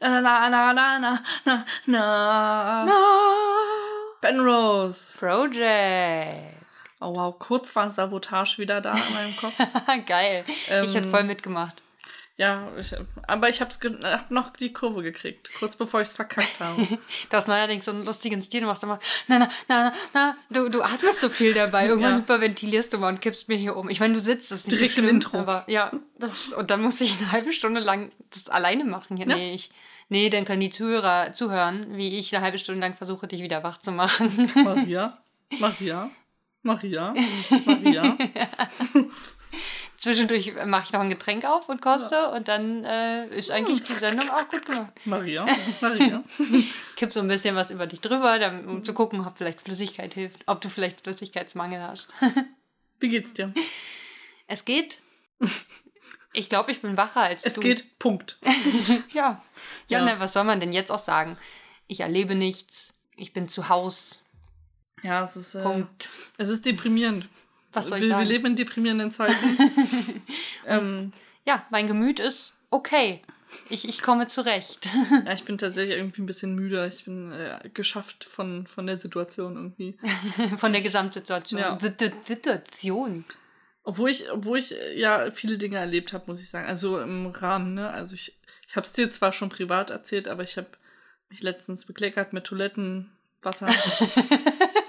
Na, na, na, na, na, na, na. Na. Penrose. Project. Oh wow, kurz war Sabotage wieder da in meinem Kopf. Geil. ich hätte Ähm, voll mitgemacht. Ja, ich, aber ich hab's hab noch die Kurve gekriegt, kurz bevor ich's verkackt habe. Du hast neuerdings so einen lustigen Stil, du machst immer, na, na, na, na, du, du atmest so viel dabei. Irgendwann Ja. hyperventilierst du mal und kippst mir hier um. Ich meine, du sitzt, das ist nicht Direkt so im schlimm, Intro. Aber, ja, das, und dann muss ich eine halbe Stunde lang das alleine machen. Ja, Ja. Nee, ich, nee, dann können die Zuhörer zuhören, wie ich eine halbe Stunde lang versuche, dich wieder wach zu machen. Maria, Maria, Maria, Maria. Zwischendurch mache ich noch ein Getränk auf und koste und dann äh, ist eigentlich die Sendung auch gut gemacht. Maria, Maria. Kipp so ein bisschen was über dich drüber, um zu gucken, ob vielleicht Flüssigkeit hilft, ob du vielleicht Flüssigkeitsmangel hast. Wie geht's dir? Es geht. Ich glaube, ich bin wacher als Es du. geht, Punkt. Ja. Ja, Ja. was soll man denn jetzt auch sagen? Ich erlebe nichts. Ich bin zu Haus. Ja, es ist, äh, Punkt. es ist deprimierend. Was soll ich wir, wir sagen? leben in deprimierenden Zeiten. ähm, Ja, mein Gemüt ist okay. Ich, ich komme zurecht. ja, ich bin tatsächlich irgendwie ein bisschen müde. Ich bin äh, geschafft von, von der Situation irgendwie. Von der Gesamtsituation. Ja. Sit- Situation. Obwohl ich, obwohl ich äh, ja viele Dinge erlebt habe, muss ich sagen. Also im Rahmen, ne? Also ich, ich habe es dir zwar schon privat erzählt, aber ich habe mich letztens bekleckert mit Toilettenwasser.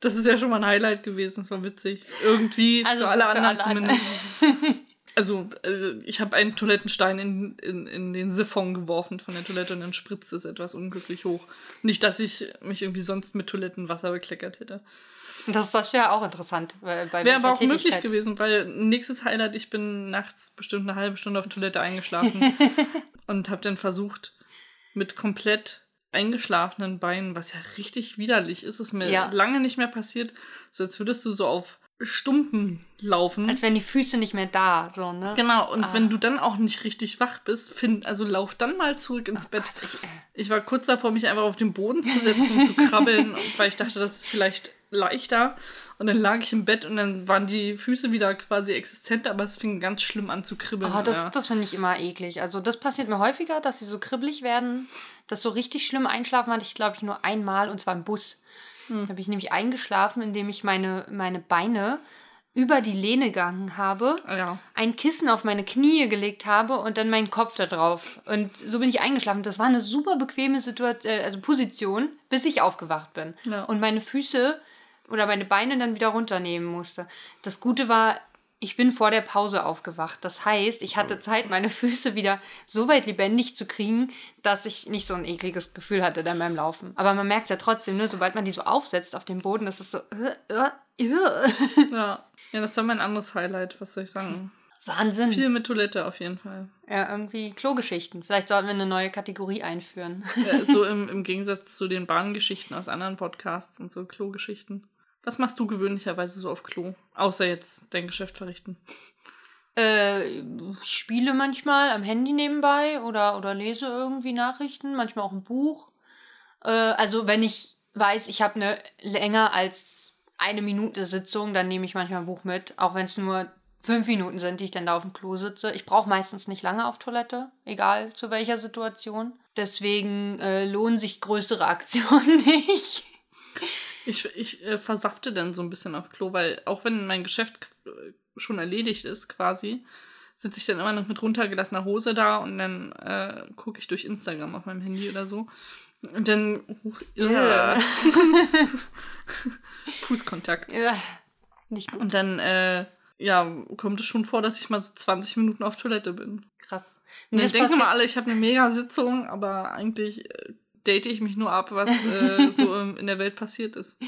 das ist ja schon mal ein Highlight gewesen. Das war witzig. Irgendwie Also für alle für anderen alle zumindest. Also, also ich habe einen Toilettenstein in, in, in den Siphon geworfen von der Toilette und dann spritzt es etwas unglücklich hoch. Nicht, dass ich mich irgendwie sonst mit Toilettenwasser bekleckert hätte. Das, das wäre auch interessant. Wäre aber auch möglich gewesen, weil nächstes Highlight, ich bin nachts bestimmt eine halbe Stunde auf Toilette eingeschlafen und habe dann versucht, mit komplett eingeschlafenen Beinen, was ja richtig widerlich ist, ist mir Ja. lange nicht mehr passiert, so als würdest du so auf Stumpen laufen. Als wären die Füße nicht mehr da, so, ne? Genau, und Ah. wenn du dann auch nicht richtig wach bist, find, also lauf dann mal zurück ins Bett. Ich, äh, Ich war kurz davor, mich einfach auf den Boden zu setzen und zu krabbeln, weil ich dachte, das ist vielleicht leichter. Und dann lag ich im Bett und dann waren die Füße wieder quasi existent, aber es fing ganz schlimm an zu kribbeln. Oh, das, ja. das finde ich immer eklig. Also das passiert mir häufiger, dass sie so kribbelig werden. Das so richtig schlimm einschlafen hatte ich, glaube ich, nur einmal und zwar im Bus. Hm. Da habe ich nämlich eingeschlafen, indem ich meine, meine Beine über die Lehne gegangen habe, Ah, ja. ein Kissen auf meine Knie gelegt habe und dann meinen Kopf da drauf. Und so bin ich eingeschlafen. Das war eine super bequeme Situation, äh, also Position, bis ich aufgewacht bin. Ja. Und meine Füße oder meine Beine dann wieder runternehmen musste. Das Gute war, ich bin vor der Pause aufgewacht. Das heißt, ich hatte Zeit, meine Füße wieder so weit lebendig zu kriegen, dass ich nicht so ein ekliges Gefühl hatte dann beim Laufen. Aber man merkt es ja trotzdem, ne, sobald man die so aufsetzt auf dem Boden, das ist so. Äh, äh, äh. ja. Ja, das war mein anderes Highlight, was soll ich sagen? Wahnsinn. Viel mit Toilette auf jeden Fall. Ja, irgendwie Klogeschichten. Vielleicht sollten wir eine neue Kategorie einführen. Ja, so im, im Gegensatz zu den Bahngeschichten aus anderen Podcasts und so Klogeschichten. Was machst du gewöhnlicherweise so auf Klo? Außer jetzt dein Geschäft verrichten. Äh, spiele manchmal am Handy nebenbei oder, oder lese irgendwie Nachrichten, manchmal auch ein Buch. Äh, also wenn ich weiß, ich habe eine länger als eine Minute Sitzung, dann nehme ich manchmal ein Buch mit, auch wenn es nur fünf Minuten sind, die ich dann da auf dem Klo sitze. Ich brauche meistens nicht lange auf Toilette, egal zu welcher Situation. Deswegen äh, lohnen sich größere Aktionen nicht. Ich, ich äh, versafte dann so ein bisschen auf Klo, weil auch wenn mein Geschäft äh, schon erledigt ist quasi, sitze ich dann immer noch mit runtergelassener Hose da und dann äh, gucke ich durch Instagram auf meinem Handy oder so. Und dann Ja. ja. Fußkontakt. Ja, nicht gut. Und dann äh, ja, kommt es schon vor, dass ich mal so 20 Minuten auf Toilette bin. Krass. Denken passiert- immer alle, ich habe eine mega Sitzung, aber eigentlich äh, date ich mich nur ab, was äh, so im, in der Welt passiert ist.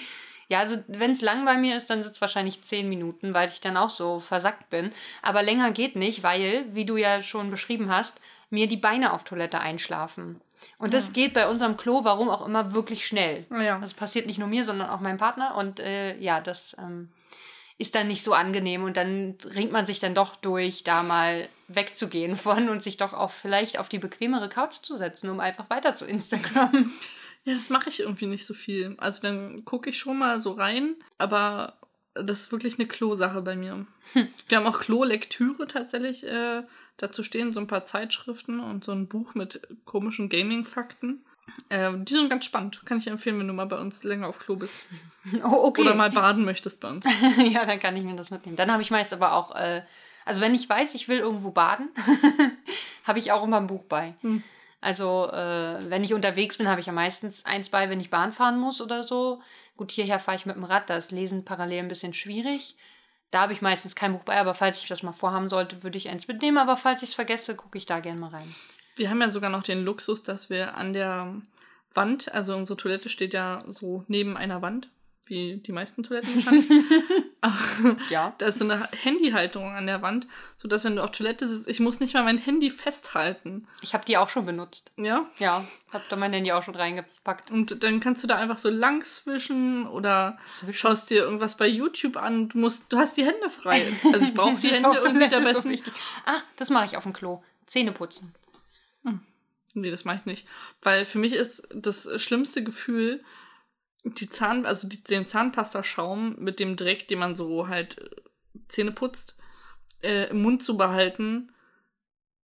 Ja, also wenn es lang bei mir ist, dann sind es wahrscheinlich zehn Minuten, weil ich dann auch so versackt bin. Aber länger geht nicht, weil, wie du ja schon beschrieben hast, mir die Beine auf Toilette einschlafen. Und das Ja. geht bei unserem Klo, warum auch immer, wirklich schnell. Naja. Das passiert nicht nur mir, sondern auch meinem Partner. Und äh, ja, das ähm, ist dann nicht so angenehm. Und dann ringt man sich dann doch durch, da mal wegzugehen von und sich doch auch vielleicht auf die bequemere Couch zu setzen, um einfach weiter zu Instagram. Ja, das mache ich irgendwie nicht so viel. Also dann gucke ich schon mal so rein, aber das ist wirklich eine Klo-Sache bei mir. Hm. Wir haben auch Klo-Lektüre tatsächlich. Äh, dazu stehen so ein paar Zeitschriften und so ein Buch mit komischen Gaming-Fakten. Äh, die sind ganz spannend. Kann ich empfehlen, wenn du mal bei uns länger auf Klo bist. Oh, okay. Oder mal baden möchtest bei uns. ja, dann kann ich mir das mitnehmen. Dann habe ich meist aber auch, äh, also wenn ich weiß, ich will irgendwo baden, habe ich auch immer ein Buch bei. Hm. Also äh, wenn ich unterwegs bin, habe ich ja meistens eins bei, wenn ich Bahn fahren muss oder so. Gut, hierher fahre ich mit dem Rad, da ist Lesen parallel ein bisschen schwierig. Da habe ich meistens kein Buch bei, aber falls ich das mal vorhaben sollte, würde ich eins mitnehmen. Aber falls ich es vergesse, gucke ich da gerne mal rein. Wir haben ja sogar noch den Luxus, dass wir an der Wand, also unsere Toilette steht ja so neben einer Wand, wie die meisten Toiletten wahrscheinlich. Ja. da ist so eine Handyhalterung an der Wand, sodass wenn du auf Toilette sitzt, ich muss nicht mal mein Handy festhalten. Ich habe die auch schon benutzt. Ja? Ja, habe da mein Handy auch schon reingepackt. Und dann kannst du da einfach so lang zwischen oder Zwischen? schaust dir irgendwas bei YouTube an. Du musst, du hast die Hände frei. Also ich brauche die Hände irgendwie der so besten. wichtig. ah, das mache ich auf dem Klo. Zähne putzen. Nee, das mache ich nicht. Weil für mich ist das schlimmste Gefühl, die Zahn, also die, den Zahnpastaschaum mit dem Dreck, den man so halt äh, Zähne putzt, äh, im Mund zu behalten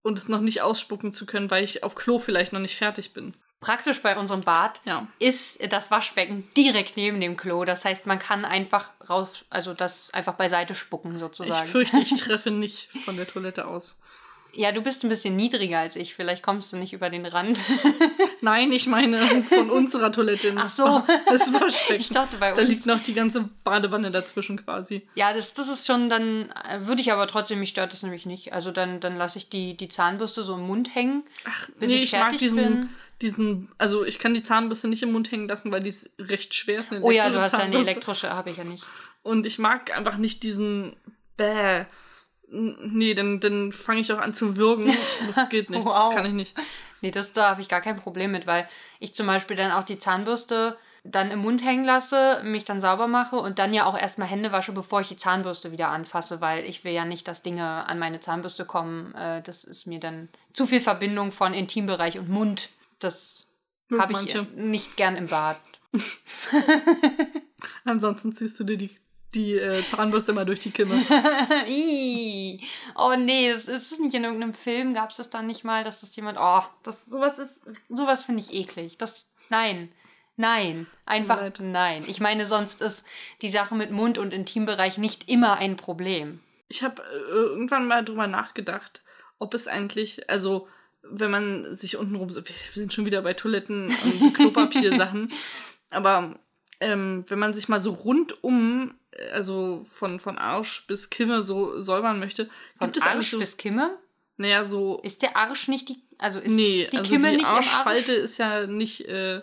und es noch nicht ausspucken zu können, weil ich auf Klo vielleicht noch nicht fertig bin. Praktisch bei unserem Bad Ja. ist das Waschbecken direkt neben dem Klo. Das heißt, man kann einfach raus, also das einfach beiseite spucken Ich sozusagen. fürchte, ich treffe nicht von der Toilette aus. Ja, du bist ein bisschen niedriger als ich. Vielleicht kommst du nicht über den Rand. Nein, ich meine von unserer Toilette. Ach so. Das Waschbecken. Ich dachte bei Da liegt noch die ganze Badewanne dazwischen quasi. Ja, das, das ist schon dann, äh, würde ich aber trotzdem, mich stört das nämlich nicht. Also dann, dann lasse ich die, die Zahnbürste so im Mund hängen, Ach, bis nee, ich ich mag diesen, bin. diesen, also ich kann die Zahnbürste nicht im Mund hängen lassen, weil die ist recht schwer ist. eine Oh ja, du hast eine Zahnbürste. elektrische, habe ich ja nicht. Und ich mag einfach nicht diesen Bäh. Nee, dann, dann fange ich auch an zu würgen. Das geht nicht. Wow. Das kann ich nicht. Nee, das da habe ich gar kein Problem mit, weil ich zum Beispiel dann auch die Zahnbürste dann im Mund hängen lasse, mich dann sauber mache und dann ja auch erstmal Hände wasche, bevor ich die Zahnbürste wieder anfasse, weil ich will ja nicht, dass Dinge an meine Zahnbürste kommen. Äh, das ist mir dann zu viel Verbindung von Intimbereich und Mund. Das habe ich manche. nicht gern im Bad. Ansonsten ziehst du dir die, die äh, Zahnbürste mal durch die Kimme. Oh nee, es ist nicht in irgendeinem Film, gab es das dann nicht mal, dass das jemand, oh, das sowas ist, sowas finde ich eklig. Das, nein, nein, einfach Leid. nein. Ich meine, sonst ist die Sache mit Mund- und Intimbereich nicht immer ein Problem. Ich habe äh, irgendwann mal drüber nachgedacht, ob es eigentlich, also wenn man sich untenrum, wir sind schon wieder bei Toiletten und Klopapiersachen, aber ähm, wenn man sich mal so rundum, also von, von Arsch bis Kimme so säubern möchte, Von gibt es Arsch so, bis Kimme? naja, so, Ist der Arsch nicht die, also ist nee, die also Kimme die nicht im Arsch? Arschfalte ist ja nicht, äh,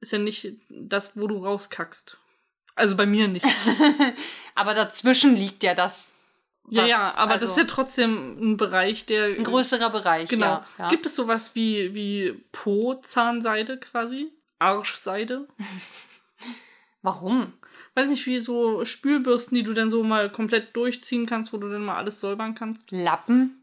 ist ja nicht das, wo du rauskackst. Also bei mir nicht. Aber dazwischen liegt ja das. ja, was- ja, aber das also ist ja trotzdem ein Bereich, der ein größerer Bereich. Genau. Ja, ja. Gibt es sowas wie, wie Po-Zahnseide quasi? Arschseide? Warum? Weiß nicht, wie so Spülbürsten, die du dann so mal komplett durchziehen kannst, wo du dann mal alles säubern kannst. Lappen?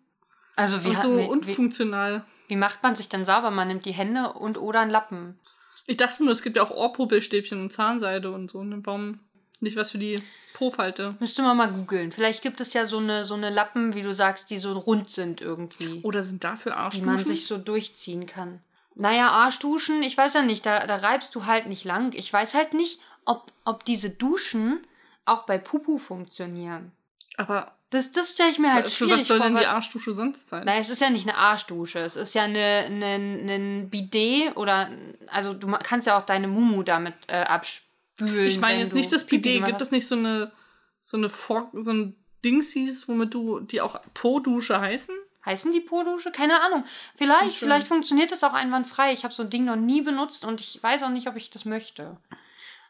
Also wie, Ach so wie, wie, unfunktional. wie macht man sich denn sauber? Man nimmt die Hände und oder einen Lappen. Ich dachte nur, es gibt ja auch Ohrpuppelstäbchen und Zahnseide und so. Und warum nicht was für die Po-Falte? Müsste man mal googeln. Vielleicht gibt es ja so eine, so eine Lappen, wie du sagst, die so rund sind irgendwie. Oder sind dafür die Arschduschen? man sich so durchziehen kann. Naja, Arschduschen, ich weiß ja nicht, da, da reibst du halt nicht lang. Ich weiß halt nicht, ob, ob diese Duschen auch bei Pupu funktionieren. Aber Das, das stelle ich mir halt für schwierig was soll vor. denn die Arschdusche sonst sein? Naja, es ist ja nicht eine Arschdusche. Es ist ja eine, eine, ein Bidet oder. Also, du kannst ja auch deine Mumu damit äh, abspülen. ich meine jetzt nicht das Bidet. gemacht Gibt es nicht so eine, so eine Fork, so ein Dingsies, womit du, die auch Po-Dusche heißen? Heißen die Po-Dusche? Keine Ahnung. Vielleicht, vielleicht funktioniert das auch einwandfrei. Ich habe so ein Ding noch nie benutzt und ich weiß auch nicht, ob ich das möchte.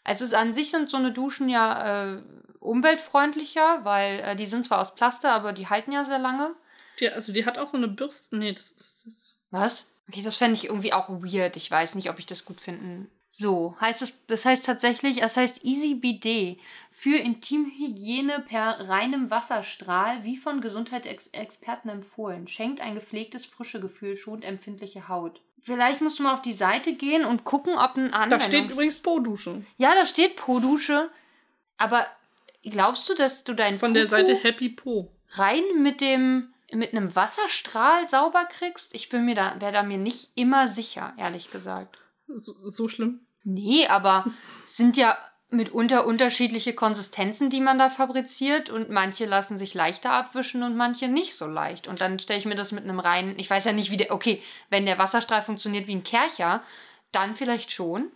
Es ist an sich sind so eine Duschen ja äh, umweltfreundlicher, weil äh, die sind zwar aus Plaster, aber die halten ja sehr lange. Die, also die hat auch so eine Bürste. Nee, das ist. Das Was? Okay, das fände ich irgendwie auch weird. Ich weiß nicht, ob ich das gut finden. So, heißt es, das heißt tatsächlich, es heißt Easy Bidet für Intimhygiene per reinem Wasserstrahl, wie von Gesundheitsexperten empfohlen. Schenkt ein gepflegtes, frische Gefühl, schont empfindliche Haut. Vielleicht musst du mal auf die Seite gehen und gucken, ob ein da Anwendungs... steht übrigens Po-Dusche. Ja, da steht Po-Dusche, aber glaubst du, dass du dein Von der Pupu Seite Happy Po. rein mit dem mit einem Wasserstrahl sauber kriegst? Ich bin mir da wäre da mir nicht immer sicher, ehrlich gesagt. So, so schlimm. Nee, aber sind ja mitunter unterschiedliche Konsistenzen, die man da fabriziert und manche lassen sich leichter abwischen und manche nicht so leicht. Und dann stelle ich mir das mit einem reinen, ich weiß ja nicht, wie der, okay, wenn der Wasserstrahl funktioniert wie ein Kercher, dann vielleicht schon.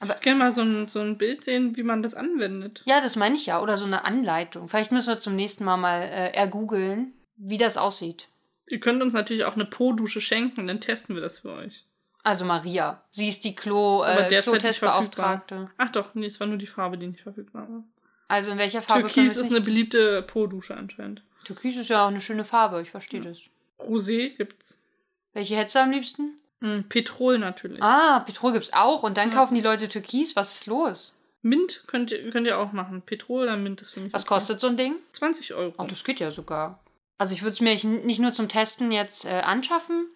Ich würde gerne mal so ein, so ein Bild sehen, wie man das anwendet. Ja, das meine ich ja. Oder so eine Anleitung. Vielleicht müssen wir zum nächsten Mal mal äh, ergoogeln, wie das aussieht. Ihr könnt uns natürlich auch eine Po-Dusche schenken, dann testen wir das für euch. Also Maria. Sie ist die Klo, Ist aber äh, Klotestbeauftragte. Ach doch, nee, es war nur die Farbe, die nicht verfügbar war. Also in welcher Farbe Türkis ist eine beliebte Po-Dusche anscheinend. Türkis ist ja auch eine schöne Farbe, ich verstehe Ja. das. Rosé gibt's. Welche hättest du am liebsten? Hm, Petrol natürlich. Ah, Petrol gibt's auch. Und dann Ja. kaufen die Leute Türkis. Was ist los? Mint könnt ihr, könnt ihr auch machen. Petrol oder Mint ist für mich. Was okay. kostet so ein Ding? 20 Euro. Oh, das geht ja sogar. Also ich würde es mir nicht- nicht nur zum Testen jetzt äh, anschaffen,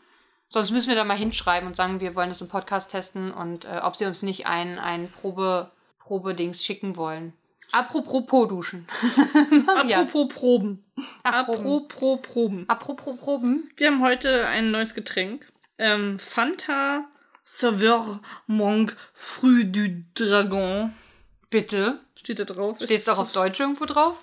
sonst müssen wir da mal hinschreiben und sagen, wir wollen das im Podcast testen und äh, ob sie uns nicht ein, ein Probe, Probedings schicken wollen. Apropos Po-Duschen. Maria. Apropos Proben. Apropos. Apropos Proben. Apropos Proben. Wir haben heute ein neues Getränk. Ähm, Fanta Sauveur Monk Fruit du Dragon. Bitte. Steht da drauf. Steht es auch auf Deutsch irgendwo drauf?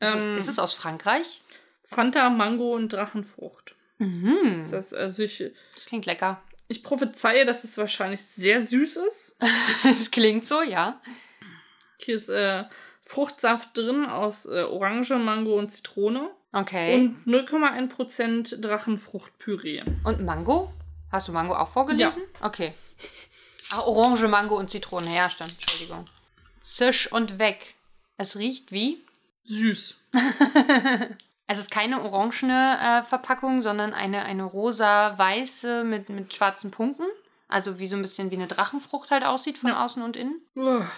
Ähm, ist es aus Frankreich? Fanta, Mango und Drachenfrucht. Mhm. Ist Das, also ich, Das klingt lecker. ich prophezeie, dass es wahrscheinlich sehr süß ist. Es klingt so, ja. Hier ist äh, Fruchtsaft drin aus äh, Orange, Mango und Zitrone. Okay. Und 0,1% Drachenfruchtpüree. Und Mango? Hast du Mango auch vorgelesen? Okay. Ach, Orange, Mango und Zitrone. Ja, stimmt. Entschuldigung. Zisch und weg. Es riecht wie? Süß. Es ist keine orangene äh, Verpackung, sondern eine, eine rosa-weiße mit, mit schwarzen Punkten. Also wie so ein bisschen wie eine Drachenfrucht halt aussieht von Ja. außen und innen. Uah,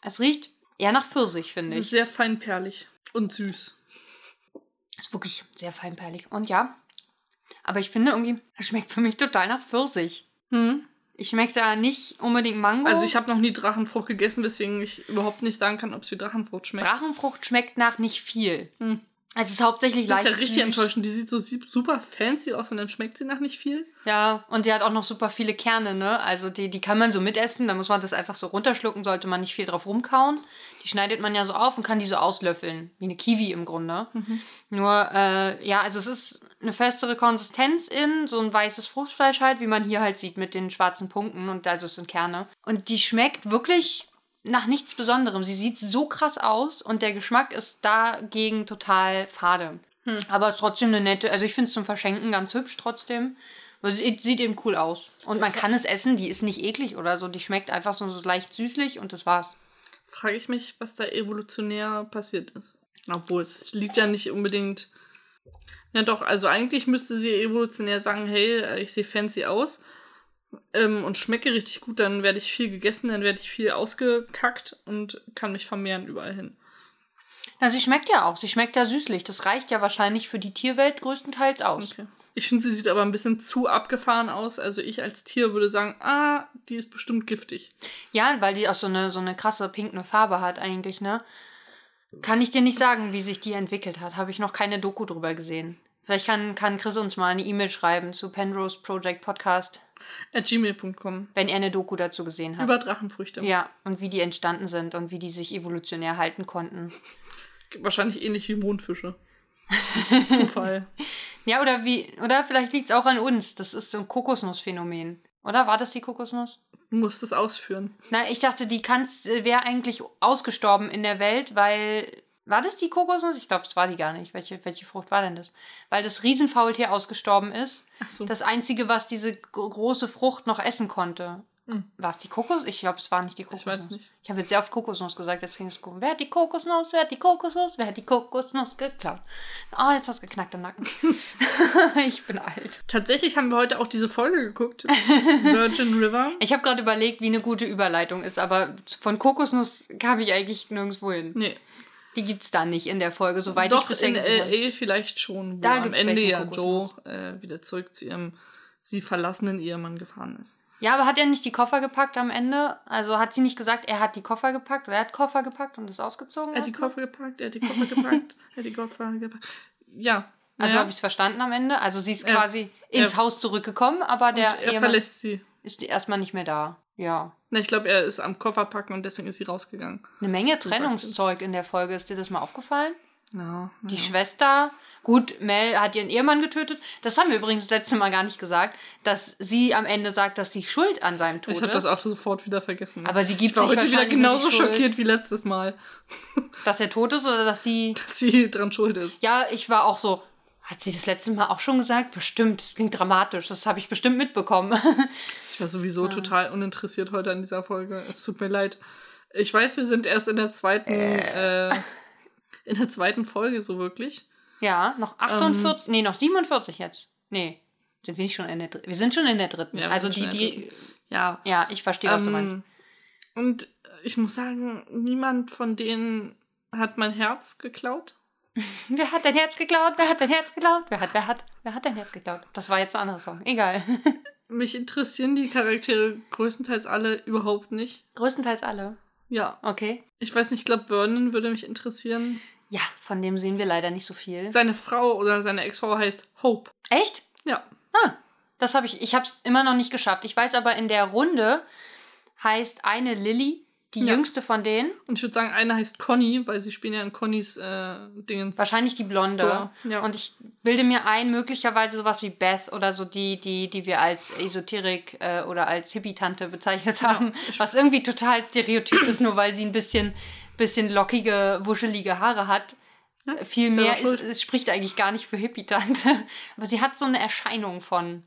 Es riecht eher nach Pfirsich, finde Es ist ich. sehr feinperlig und süß. Ist wirklich sehr feinperlig. Und ja, aber ich finde irgendwie, es schmeckt für mich total nach Pfirsich. Hm. Ich schmecke da nicht unbedingt Mango. Also ich habe noch nie Drachenfrucht gegessen, deswegen ich überhaupt nicht sagen kann, ob es wie Drachenfrucht schmeckt. Drachenfrucht schmeckt nach nicht viel. Hm. Es ist hauptsächlich Das ist leicht ja richtig enttäuschend. Die sieht so super fancy aus und dann schmeckt sie nach nicht viel. Ja, und die hat auch noch super viele Kerne, ne? Also die, die kann man so mitessen, da muss man das einfach so runterschlucken, sollte man nicht viel drauf rumkauen. Die schneidet man ja so auf und kann die so auslöffeln, wie eine Kiwi im Grunde. Nur, äh, ja, also es ist eine festere Konsistenz in, so ein weißes Fruchtfleisch halt, wie man hier halt sieht mit den schwarzen Punkten und also es sind Kerne. Und die schmeckt wirklich nach nichts Besonderem. Sie sieht so krass aus und der Geschmack ist dagegen total fade. Hm. Aber ist trotzdem eine nette, also ich finde es zum Verschenken ganz hübsch trotzdem. Weil sie sieht eben cool aus. Und man kann es essen, die ist nicht eklig oder so. Die schmeckt einfach so, so leicht süßlich und das war's. Frage ich mich, was da evolutionär passiert ist. Obwohl, es liegt ja nicht unbedingt. Ja, doch, also eigentlich müsste sie evolutionär sagen: Hey, äh, ich sehe fancy aus ähm, und schmecke richtig gut, dann werde ich viel gegessen, dann werde ich viel ausgekackt und kann mich vermehren überall hin. Ja, sie schmeckt ja auch. Sie schmeckt ja süßlich. Das reicht ja wahrscheinlich für die Tierwelt größtenteils aus. Okay. Ich finde, sie sieht aber ein bisschen zu abgefahren aus. Also ich als Tier würde sagen, ah, die ist bestimmt giftig. Ja, weil die auch so eine, so eine krasse pinkne Farbe hat eigentlich, ne? Kann ich dir nicht sagen, wie sich die entwickelt hat. Habe ich noch keine Doku drüber gesehen. Vielleicht kann, kann Chris uns mal eine E-Mail schreiben zu Penrose Project Podcast, At gmail.com. wenn er eine Doku dazu gesehen hat. Über Drachenfrüchte. ja, und wie die entstanden sind und wie die sich evolutionär halten konnten. Wahrscheinlich ähnlich wie Mondfische. Zufall. Ja, oder wie, oder vielleicht liegt es auch an uns. Das ist so ein Kokosnussphänomen. Oder war das die Kokosnuss? Du musst es ausführen. Na, ich dachte, die wäre eigentlich ausgestorben in der Welt, weil. War das die Kokosnuss? Ich glaube, es war die gar nicht. Welche, welche Frucht war denn das? Weil das Riesenfaultier ausgestorben ist. Ach so. Das einzige, was diese gro- große Frucht noch essen konnte. Hm. War es die Kokos? Ich glaube, es war nicht die ich Kokosnuss. weiß nicht. Ich habe jetzt sehr oft Kokosnuss gesagt, jetzt ging es gut. Wer hat die Kokosnuss? Wer hat die Kokosnuss? Wer hat die Kokosnuss geklaut? Oh, jetzt hast du geknackt im Nacken. ich bin alt. Tatsächlich haben wir heute auch diese Folge geguckt. Virgin River. Ich habe gerade überlegt, wie eine gute Überleitung ist, aber von Kokosnuss kam ich eigentlich nirgendwo hin. Nee. Die gibt's da nicht in der Folge, soweit ich Doch, bisher in. L.A. vielleicht schon, wo Da am Ende ja Joe äh, wieder zurück zu ihrem sie verlassenen Ehemann gefahren ist. Ja, aber hat er nicht die Koffer gepackt am Ende? Also hat sie nicht gesagt, er hat die Koffer gepackt oder er hat Koffer gepackt und ist ausgezogen? Er hat die? Koffer gepackt, er hat die Koffer gepackt, er hat die Koffer gepackt. Ja. Also naja. habe ich es verstanden am Ende. Also sie ist Er- quasi ins er- Haus zurückgekommen, aber der er Ehemann verlässt sie. ist erstmal nicht mehr da. Ja. Na, ich glaube, er ist am Koffer packen und deswegen ist sie rausgegangen. Eine Menge So Trennungszeug in der Folge. Ist dir das mal aufgefallen? Ja, Die ja. Schwester, gut, Mel hat ihren Ehemann getötet. Das haben wir übrigens das letzte Mal gar nicht gesagt, dass sie am Ende sagt, dass sie schuld an seinem Tod Ich habe ist. das auch sofort wieder vergessen. Aber sie gibt ich war sich heute wieder genauso die schockiert wie letztes Mal, Dass er tot ist oder dass sie. dass sie dran schuld ist. Ja, ich war auch so. Hat sie das letzte Mal auch schon gesagt? Bestimmt. Das klingt dramatisch. Das habe ich bestimmt mitbekommen. Ich war sowieso total uninteressiert heute an dieser Folge. Es tut mir leid. Ich weiß, wir sind erst in der zweiten, äh, in der zweiten Folge so wirklich. ja, noch Ähm. 48. nee, noch 47 jetzt. Nee. Sind wir nicht schon in der dritten? Wir sind schon in der dritten. Ja, also die, die. Ja. Ja, ich verstehe, was du Ähm, meinst. Und ich muss sagen, niemand von denen hat mein Herz geklaut. Wer hat dein Herz geklaut? Wer hat dein Herz geklaut? Wer hat, wer hat, wer hat dein Herz geklaut? Das war jetzt ein anderer Song. Egal. Mich interessieren die Charaktere größtenteils alle überhaupt nicht. Größtenteils alle. Ja. Okay. Ich weiß nicht, ich glaube, Vernon würde mich interessieren. Ja, von dem sehen wir leider nicht so viel. Seine Frau oder seine Ex-Frau heißt Hope. Echt? Ja. Ah, das habe ich. Ich habe es immer noch nicht geschafft. Ich weiß aber, in der Runde heißt eine Lilly, die Ja. jüngste von denen. Und ich würde sagen, eine heißt Conny, weil sie spielen ja in Connys äh, Dingens. Wahrscheinlich die Blonde. Store. Ja. Und ich bilde mir ein, möglicherweise sowas wie Beth oder so die, die, die wir als Esoterik äh, oder als Hippie-Tante bezeichnet haben. ich- was irgendwie total stereotyp ist, nur weil sie ein bisschen, bisschen lockige, wuschelige Haare hat. Ja, Viel selber mehr ist, es spricht eigentlich gar nicht für Hippie-Tante. Aber sie hat so eine Erscheinung von.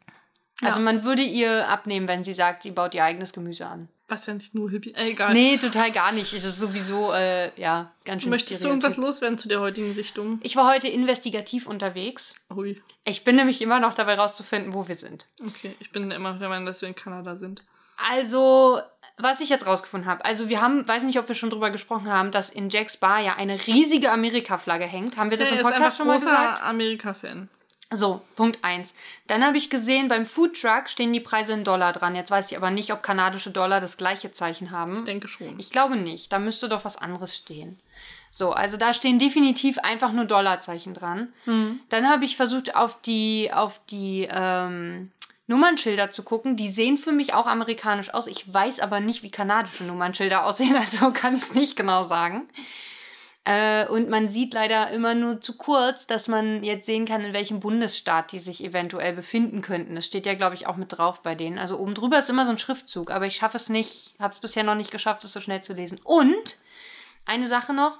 Also Ja. man würde ihr abnehmen, wenn sie sagt, sie baut ihr eigenes Gemüse an. Was ja nicht nur Hippie. Äh, egal. Nee, total gar nicht. Es ist sowieso, äh, ja, ganz schön Möchtest du irgendwas loswerden zu der heutigen Sichtung? Ich war heute investigativ unterwegs. Hui. Ich bin nämlich immer noch dabei rauszufinden, wo wir sind. Okay, ich bin immer der Meinung, dass wir in Kanada sind. Also, was ich jetzt rausgefunden habe. Also, wir haben, weiß nicht, ob wir schon drüber gesprochen haben, dass in Jacks Bar ja eine riesige Amerika-Flagge hängt. Haben wir das Ja, im Podcast schon mal großer gesagt? Amerika-Fan. So, Punkt 1. Dann habe ich gesehen, beim Foodtruck stehen die Preise in Dollar dran. Jetzt weiß ich aber nicht, ob kanadische Dollar das gleiche Zeichen haben. Ich denke schon. Ich glaube nicht. Da müsste doch was anderes stehen. So, also da stehen definitiv einfach nur Dollarzeichen dran. Hm. Dann habe ich versucht, auf die, auf die ähm, Nummernschilder zu gucken. Die sehen für mich auch amerikanisch aus. Ich weiß aber nicht, wie kanadische Nummernschilder aussehen, also kann ich es nicht genau sagen. Äh, und man sieht leider immer nur zu kurz, dass man jetzt sehen kann, in welchem Bundesstaat die sich eventuell befinden könnten. Das steht ja, glaube ich, auch mit drauf bei denen. Also oben drüber ist immer so ein Schriftzug, aber ich schaffe es nicht, habe es bisher noch nicht geschafft, das so schnell zu lesen. Und eine Sache noch,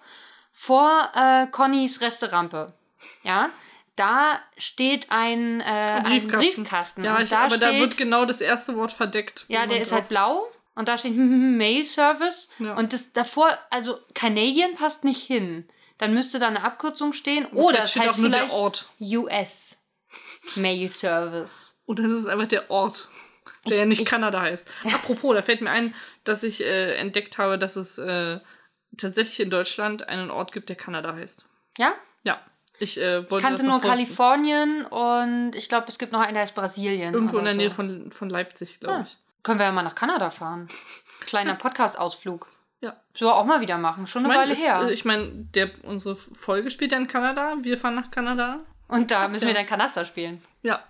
vor äh, Connys Resterampe, ja, da steht ein, äh, ein Briefkasten. Ja, ich, da aber da steht, wird genau das erste Wort verdeckt. ja, der ist drauf- halt blau und da steht Mail Service Ja. und das davor, also Canadian passt nicht hin. Dann müsste da eine Abkürzung stehen oder es steht heißt auch nur vielleicht der Ort. US Mail Service. Oder es ist einfach der Ort, der ja nicht ich- Kanada heißt. Apropos, da fällt mir ein, dass ich äh, entdeckt habe, dass es äh, tatsächlich in Deutschland einen Ort gibt, der Kanada heißt. Ja? Ja. Ich äh, Ich kannte nur posten. Kalifornien und ich glaube, es gibt noch einen, der heißt Brasilien. Irgendwo in der Nähe so. von, von Leipzig, glaube Ah. ich. Können wir ja mal nach Kanada fahren. Kleiner Podcast-Ausflug. Ja. So auch mal wieder machen. Schon Ich eine meine, Weile es- her. äh, ich meine, unsere Folge spielt ja in Kanada. Wir fahren nach Kanada. Und da passt müssen ja. wir dann Kanaster spielen. Ja.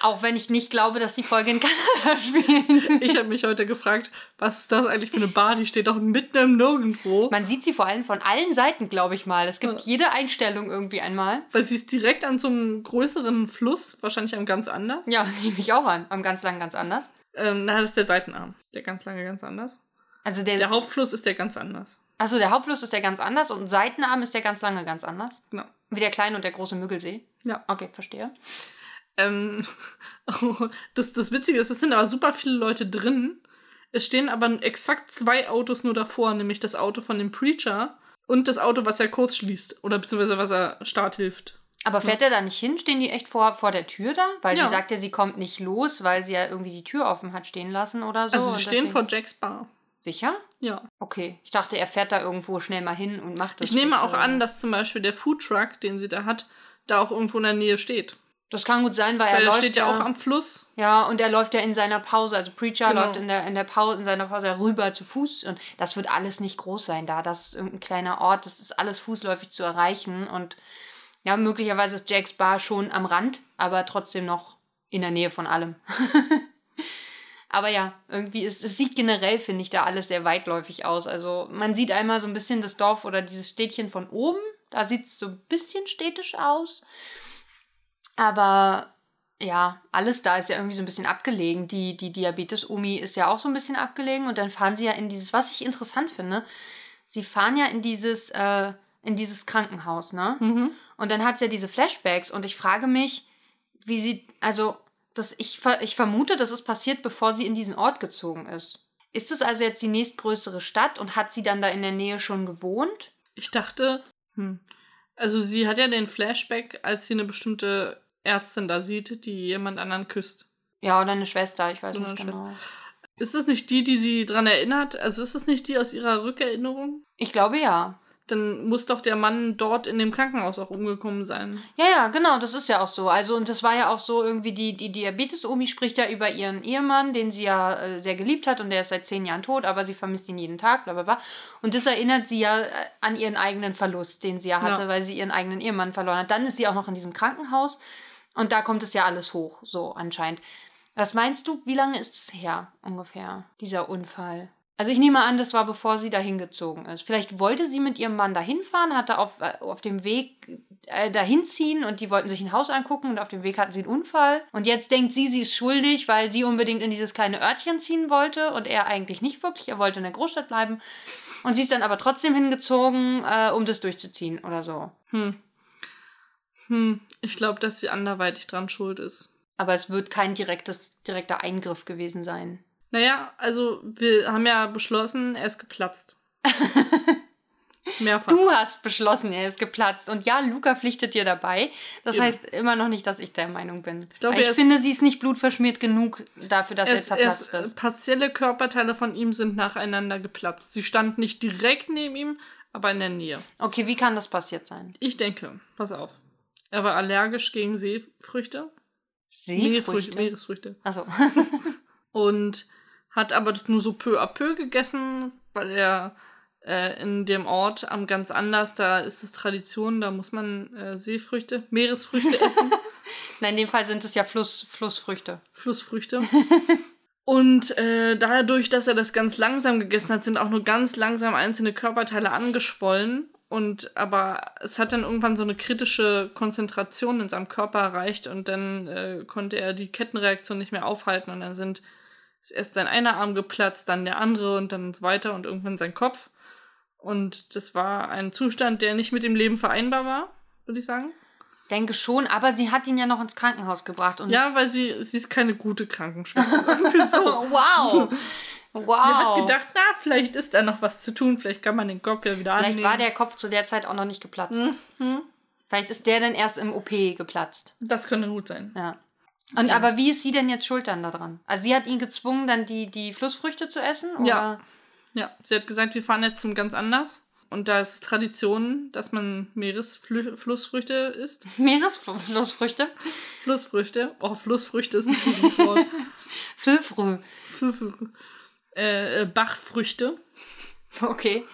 Auch wenn ich nicht glaube, dass die Folge in Kanada spielen. Ich habe mich heute gefragt, was ist das eigentlich für eine Bar? Die steht doch mitten im Nirgendwo. Man sieht sie vor allem von allen Seiten, glaube ich mal. Es gibt Ja. jede Einstellung irgendwie einmal. Weil sie ist direkt an so einem größeren Fluss, wahrscheinlich am ganz anders. Ja, nehme ich auch an. Am ganz lang ganz anders. Ähm, na, das ist der Seitenarm. Der ganz lange ganz anders. Also der, Der Hauptfluss ist der ganz anders. also der Hauptfluss ist der ganz anders und Seitenarm ist der ganz lange ganz anders. Genau. Wie der kleine und der große Müggelsee. Ja. Okay, verstehe. Ähm, das, das Witzige ist, es sind aber super viele Leute drin. Es stehen aber exakt zwei Autos nur davor, nämlich das Auto von dem Preacher und das Auto, was er kurz schließt. Oder beziehungsweise was er Start hilft. Aber fährt er da nicht hin? Stehen die echt vor, vor der Tür da? Weil Ja. sie sagt ja, sie kommt nicht los, weil sie ja irgendwie die Tür offen hat stehen lassen oder so. also sie stehen deswegen- vor Jacks Bar. Sicher? Ja. Okay. Ich dachte, er fährt da irgendwo schnell mal hin und macht das. Ich nehme auch an, dass zum Beispiel der Foodtruck, den sie da hat, da auch irgendwo in der Nähe steht. Das kann gut sein, weil, Weil er er läuft steht ja auch am Fluss. Ja, und er läuft ja in seiner Pause. Also Preacher Genau. läuft in der, in der Pause, in seiner Pause rüber zu Fuß. Und das wird alles nicht groß sein da. Das ist irgendein kleiner Ort. Das ist alles fußläufig zu erreichen. Und ja, möglicherweise ist Jacks Bar schon am Rand, aber trotzdem noch in der Nähe von allem. aber ja, irgendwie ist, es sieht generell, finde ich, da alles sehr weitläufig aus. Also man sieht einmal so ein bisschen das Dorf oder dieses Städtchen von oben. Da sieht es so ein bisschen städtisch aus. Aber ja, alles da ist ja irgendwie so ein bisschen abgelegen. Die, die Diabetes-Omi ist ja auch so ein bisschen abgelegen und dann fahren sie ja in dieses, was ich interessant finde, sie fahren ja in dieses, äh, in dieses Krankenhaus, ne? Mhm. Und dann hat sie ja diese Flashbacks und ich frage mich, wie sie, also, das, ich, ich vermute, das ist passiert, bevor sie in diesen Ort gezogen ist. Ist es also jetzt die nächstgrößere Stadt und hat sie dann da in der Nähe schon gewohnt? Ich dachte, hm. also sie hat ja den Flashback, als sie eine bestimmte Ärztin da sieht, die jemand anderen küsst. Ja, oder eine Schwester, ich weiß Oder nicht genau. Ist das nicht die, die sie dran erinnert? Also ist das nicht die aus ihrer Rückerinnerung? Ich glaube ja. Dann muss doch der Mann dort in dem Krankenhaus auch umgekommen sein. Ja, ja, genau, das ist ja auch so. Also, und das war ja auch so irgendwie, die, die Diabetes-Omi spricht ja über ihren Ehemann, den sie ja äh, sehr geliebt hat und der ist seit zehn Jahren tot, aber sie vermisst ihn jeden Tag, bla bla bla. Und das erinnert sie ja äh, an ihren eigenen Verlust, den sie ja hatte, Ja. weil sie ihren eigenen Ehemann verloren hat. Dann ist sie auch noch in diesem Krankenhaus und da kommt es ja alles hoch, so anscheinend. Was meinst du, wie lange ist es her ungefähr, dieser Unfall? Also ich nehme an, das war bevor sie dahin gezogen ist. Vielleicht wollte sie mit ihrem Mann dahin fahren, hatte auf, äh, auf dem Weg äh, dahin ziehen und die wollten sich ein Haus angucken und auf dem Weg hatten sie einen Unfall. Und jetzt denkt sie, sie ist schuldig, weil sie unbedingt in dieses kleine Örtchen ziehen wollte und er eigentlich nicht wirklich. Er wollte in der Großstadt bleiben. Und sie ist dann aber trotzdem hingezogen, äh, um das durchzuziehen oder so. Hm. Hm. Ich glaube, dass sie anderweitig dran schuld ist. Aber es wird kein direktes, direkter Eingriff gewesen sein. Naja, also wir haben ja beschlossen, er ist geplatzt. Mehrfach. Du hast beschlossen, er ist geplatzt. Und ja, Luca pflichtet dir dabei. Das Eben. heißt immer noch nicht, dass ich der Meinung bin. Ich glaube, ich ist- finde, sie ist nicht blutverschmiert genug dafür, dass er zerplatzt ist. partielle Körperteile von ihm sind nacheinander geplatzt. Sie stand nicht direkt neben ihm, aber in der Nähe. Okay, wie kann das passiert sein? Ich denke, pass auf. Er war allergisch gegen Seefrüchte. Seefrüchte? Meeresfrüchte. Achso. Und hat aber das nur so peu à peu gegessen, weil er äh, in dem Ort am ganz anders, da ist es Tradition, da muss man äh, Seefrüchte, Meeresfrüchte essen. Nein, in dem Fall sind es ja Fluss, Flussfrüchte. Flussfrüchte. Und äh, dadurch, dass er das ganz langsam gegessen hat, sind auch nur ganz langsam einzelne Körperteile angeschwollen. Und aber es hat dann irgendwann so eine kritische Konzentration in seinem Körper erreicht und dann äh, konnte er die Kettenreaktion nicht mehr aufhalten und dann sind ist erst sein einer Arm geplatzt, dann der andere und dann weiter und irgendwann sein Kopf. Und das war ein Zustand, der nicht mit dem Leben vereinbar war, würde ich sagen. Denke schon, aber sie hat ihn ja noch ins Krankenhaus gebracht. Und Ja, weil sie, sie ist keine gute Krankenschwester. So. wow. Wow. Sie hat gedacht, na, vielleicht ist da noch was zu tun, vielleicht kann man den Kopf ja wieder Vielleicht annehmen. war der Kopf zu der Zeit auch noch nicht geplatzt. Mhm. Vielleicht ist der dann erst im OP geplatzt. Das könnte gut sein. Ja. Und Ja. aber wie ist sie denn jetzt schuld dann daran? Also sie hat ihn gezwungen, dann die, die Flussfrüchte zu essen? Oder? Ja. Ja, sie hat gesagt, wir fahren jetzt zum ganz anders. Und da ist Tradition, dass man Meeresflussfrüchte isst. Meeresflussfrüchte? Flussfrüchte. Oh, Flussfrüchte ist ein gutes Wort. Füllfrüh. äh, äh, Bachfrüchte. Okay.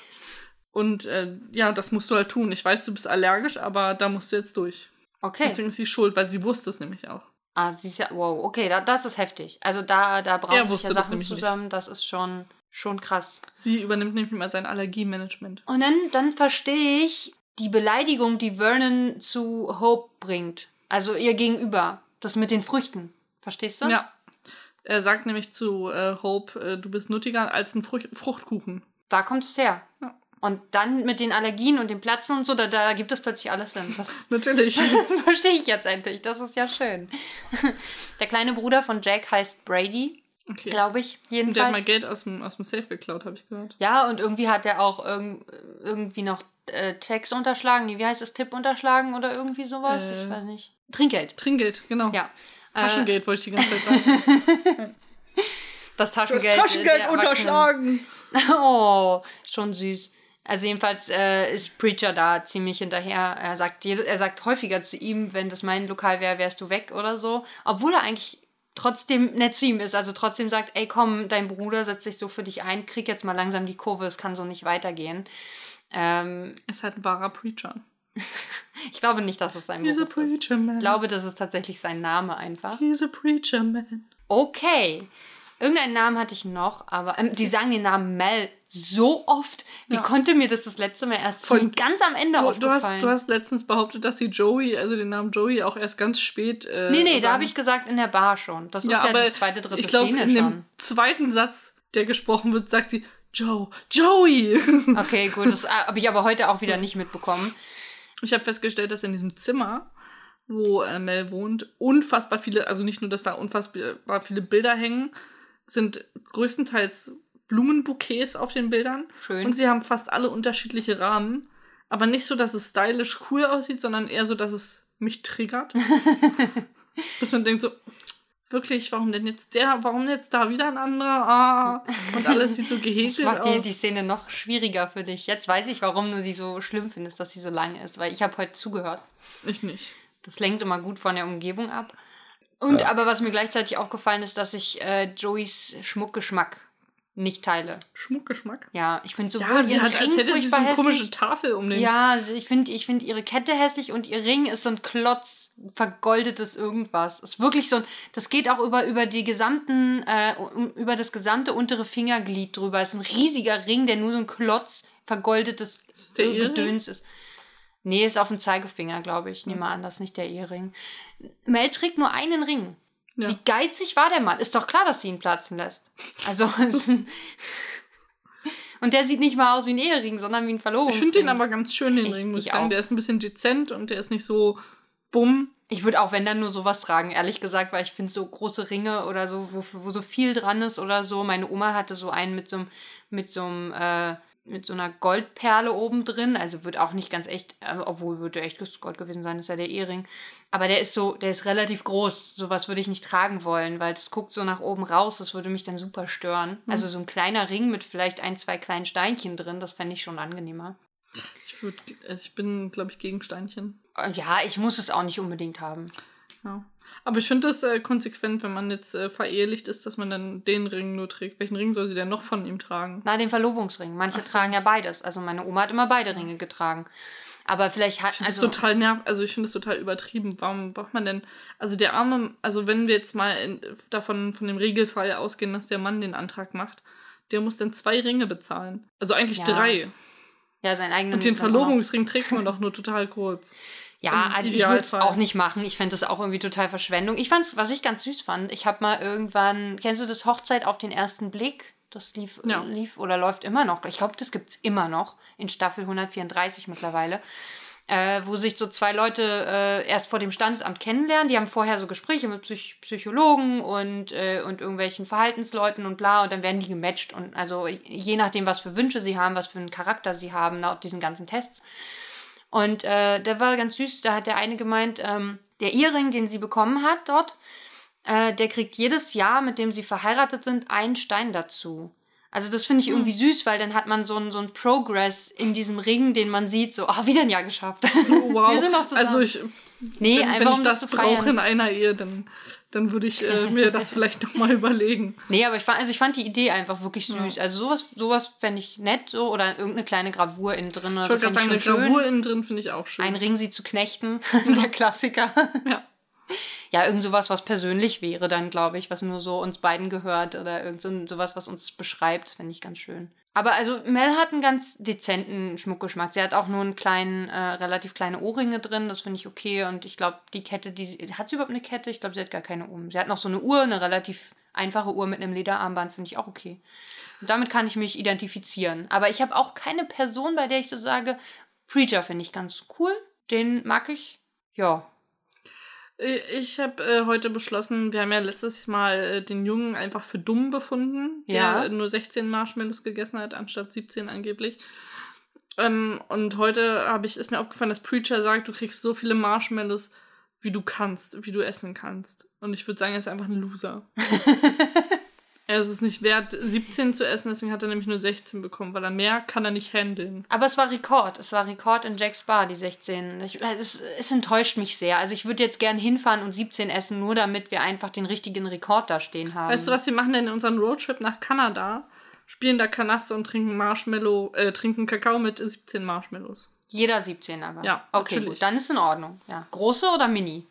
Und äh, ja, das musst du halt tun. Ich weiß, du bist allergisch, aber da musst du jetzt durch. Okay. Deswegen ist sie schuld, weil sie wusste es nämlich auch. Ah, sie ist ja, wow, okay, da, das ist heftig. Also da, da Er brauchen sich ja das Sachen nicht. zusammen, das ist schon, schon krass. Sie übernimmt nämlich mal sein Allergiemanagement. Und dann, dann verstehe ich die Beleidigung, die Vernon zu Hope bringt. Also ihr gegenüber. Das mit den Früchten. Verstehst du? Ja. Er sagt nämlich zu äh, Hope, äh, du bist nuttiger als ein Frucht Fruchtkuchen. Da kommt es her. Ja. Und dann mit den Allergien und dem Platzen und so, da, da gibt es plötzlich alles Sinn. Das Natürlich. verstehe ich jetzt endlich. Das ist ja schön. Der kleine Bruder von Jack heißt Brady, Okay. glaube ich, Und der hat mal jedenfalls. Geld aus dem, aus dem Safe geklaut, habe ich gehört. Ja, und irgendwie hat er auch irg irgendwie noch äh, Text unterschlagen. Nee, wie heißt es? Tipp unterschlagen oder irgendwie sowas? Äh. Ich weiß nicht. Trinkgeld. Trinkgeld, genau. Ja. Äh, Taschengeld wollte ich die ganze Zeit sagen. das Du hast Taschengeld. Taschengeld unterschlagen. Oh, schon süß. Also jedenfalls äh, ist Preacher da ziemlich hinterher. Er sagt, er sagt häufiger zu ihm, wenn das mein Lokal wäre, wärst du weg oder so. Obwohl er eigentlich trotzdem nett zu ihm ist. Also trotzdem sagt, ey komm, dein Bruder setzt sich so für dich ein, krieg jetzt mal langsam die Kurve, es kann so nicht weitergehen. Ähm, ist halt ein wahrer Preacher. ich glaube nicht, dass es sein He's Beruf preacher ist. Man. Ich glaube, das ist tatsächlich sein Name einfach. He's a preacher man. Okay. Irgendeinen Namen hatte ich noch, aber ähm, die sagen den Namen Mel so oft. Wie ja. konnte mir das das letzte Mal erst Voll, ganz am Ende du, aufgefallen? Du hast, du hast letztens behauptet, dass sie Joey, also den Namen Joey, auch erst ganz spät. Äh, nee, nee, sagen. da habe ich gesagt in der Bar schon. Das ja, ist ja die zweite, dritte ich glaub, Szene in schon. dem zweiten Satz, der gesprochen wird, sagt sie Joe, Joey. Okay, gut, das habe ich aber heute auch wieder nicht mitbekommen. Ich habe festgestellt, dass in diesem Zimmer, wo äh, Mel wohnt, unfassbar viele, also nicht nur, dass da unfassbar viele Bilder hängen, sind größtenteils Blumenbouquets auf den Bildern. Schön. Und sie haben fast alle unterschiedliche Rahmen. Aber nicht so, dass es stylisch cool aussieht, sondern eher so, dass es mich triggert. dass man denkt so, wirklich, warum denn jetzt der, warum jetzt da wieder ein anderer? Ah, und alles sieht so gehäselt aus. Das macht die, die Szene noch schwieriger für dich. Jetzt weiß ich, warum du sie so schlimm findest, dass sie so lang ist, weil ich habe heute zugehört. Ich nicht. Das lenkt immer gut von der Umgebung ab. Und ja. aber was mir gleichzeitig aufgefallen ist, dass ich äh, Joeys Schmuckgeschmack nicht teile. Schmuckgeschmack? Ja, ich finde sowohl ja, sie hat, Ring als hätte sie so eine hässlich. komische Tafel um den. Ja, ich finde ich find ihre Kette hässlich und ihr Ring ist so ein Klotz vergoldetes irgendwas. Ist wirklich so ein, das geht auch über über die gesamten äh, über das gesamte untere Fingerglied drüber. Ist ein riesiger Ring, der nur so ein Klotz vergoldetes ist Gedöns ist. Nee, ist auf dem Zeigefinger, glaube ich. Nehme an, das ist nicht der Ehering. Mel trägt nur einen Ring. Ja. Wie geizig war der Mann? Ist doch klar, dass sie ihn platzen lässt. Also. und der sieht nicht mal aus wie ein Ehering, sondern wie ein Verlobungsring. Ich finde den aber ganz schön, den ich, Ring, muss ich sagen. Auch. Der ist ein bisschen dezent und der ist nicht so bumm. Ich würde auch, wenn dann nur sowas tragen, ehrlich gesagt, weil ich finde so große Ringe oder so, wo, wo so viel dran ist oder so. Meine Oma hatte so einen mit so einem, mit so einem, äh, mit so einer Goldperle oben drin. Also wird auch nicht ganz echt, äh, obwohl würde echtes Gold gewesen sein, ist ja der Ehering. Aber der ist so, der ist relativ groß. Sowas würde ich nicht tragen wollen, weil das guckt so nach oben raus. Das würde mich dann super stören. Mhm. Also so ein kleiner Ring mit vielleicht ein, zwei kleinen Steinchen drin, das fände ich schon angenehmer. Ich, würd, ich bin, glaube ich, gegen Steinchen. Äh, ja, ich muss es auch nicht unbedingt haben. Ja. Aber ich finde das äh, konsequent, wenn man jetzt äh, verehelicht ist, dass man dann den Ring nur trägt. Welchen Ring soll sie denn noch von ihm tragen? Na, den Verlobungsring. Manche so. tragen ja beides. Also meine Oma hat immer beide Ringe getragen. Aber vielleicht hat. Ich also das total nerv, also ich finde es total übertrieben. Warum braucht man denn. Also der arme, also wenn wir jetzt mal in, davon von dem Regelfall ausgehen, dass der Mann den Antrag macht, der muss dann zwei Ringe bezahlen. Also eigentlich ja. drei. Ja, seinen eigenen. Und den Verlobungsring trägt man doch nur total kurz. Ja, also ich würde es auch nicht machen. Ich fände das auch irgendwie total Verschwendung. Ich fand's, was ich ganz süß fand, ich habe mal irgendwann, kennst du das Hochzeit auf den ersten Blick? Das lief, ja. lief oder läuft immer noch. Ich glaube, das gibt es immer noch in Staffel 134 mittlerweile. Äh, wo sich so zwei Leute äh, erst vor dem Standesamt kennenlernen. Die haben vorher so Gespräche mit Psych Psychologen und, äh, und irgendwelchen Verhaltensleuten und bla und dann werden die gematcht. Und also je nachdem, was für Wünsche sie haben, was für einen Charakter sie haben, laut diesen ganzen Tests. Und äh, der war ganz süß, da hat der eine gemeint, ähm, der Ehering, den sie bekommen hat dort, äh, der kriegt jedes Jahr, mit dem sie verheiratet sind, einen Stein dazu. Also das finde ich hm. irgendwie süß, weil dann hat man so einen so Progress in diesem Ring, den man sieht, so, oh, wieder ein Jahr geschafft. Oh, wow. Wir sind noch zusammen. Also ich, nee, wenn, wenn ich das brauche in einer Ehe, dann dann würde ich äh, mir das vielleicht nochmal überlegen. Nee, aber ich fand, also ich fand die Idee einfach wirklich süß. Ja. Also sowas, sowas fände ich nett so oder irgendeine kleine Gravur innen drin. Ich wollte gerade sagen, eine Gravur innen drin finde ich auch schön. Ein Ring sie zu knechten, der Klassiker. Ja. Ja, irgend sowas, was persönlich wäre dann, glaube ich, was nur so uns beiden gehört oder irgend so, sowas, was uns beschreibt, finde ich ganz schön. Aber also Mel hat einen ganz dezenten Schmuckgeschmack. Sie hat auch nur einen kleinen, äh, relativ kleine Ohrringe drin. Das finde ich okay. Und ich glaube, die Kette, die hat sie überhaupt eine Kette? Ich glaube, sie hat gar keine um. Sie hat noch so eine Uhr, eine relativ einfache Uhr mit einem Lederarmband, finde ich auch okay. Und damit kann ich mich identifizieren. Aber ich habe auch keine Person, bei der ich so sage, Preacher finde ich ganz cool. Den mag ich. Ja, ich habe äh, heute beschlossen, wir haben ja letztes Mal äh, den Jungen einfach für dumm befunden, ja. der nur 16 Marshmallows gegessen hat, anstatt 17 angeblich. Ähm, und heute habe ich, ist mir aufgefallen, dass Preacher sagt, du kriegst so viele Marshmallows, wie du kannst, wie du essen kannst. Und ich würde sagen, er ist einfach ein Loser. Er ist es nicht wert, 17 zu essen, deswegen hat er nämlich nur 16 bekommen, weil er mehr kann er nicht handeln. Aber es war Rekord. Es war Rekord in Jack's Bar, die 16. Ich, es, es enttäuscht mich sehr. Also ich würde jetzt gern hinfahren und 17 essen, nur damit wir einfach den richtigen Rekord da stehen haben. Weißt du, was wir machen denn in unserem Roadtrip nach Kanada? Spielen da Kanaste und trinken Marshmallow, äh, trinken Kakao mit 17 Marshmallows. Jeder 17 aber. Ja, Okay, natürlich. gut, dann ist in Ordnung. Ja. Große oder Mini?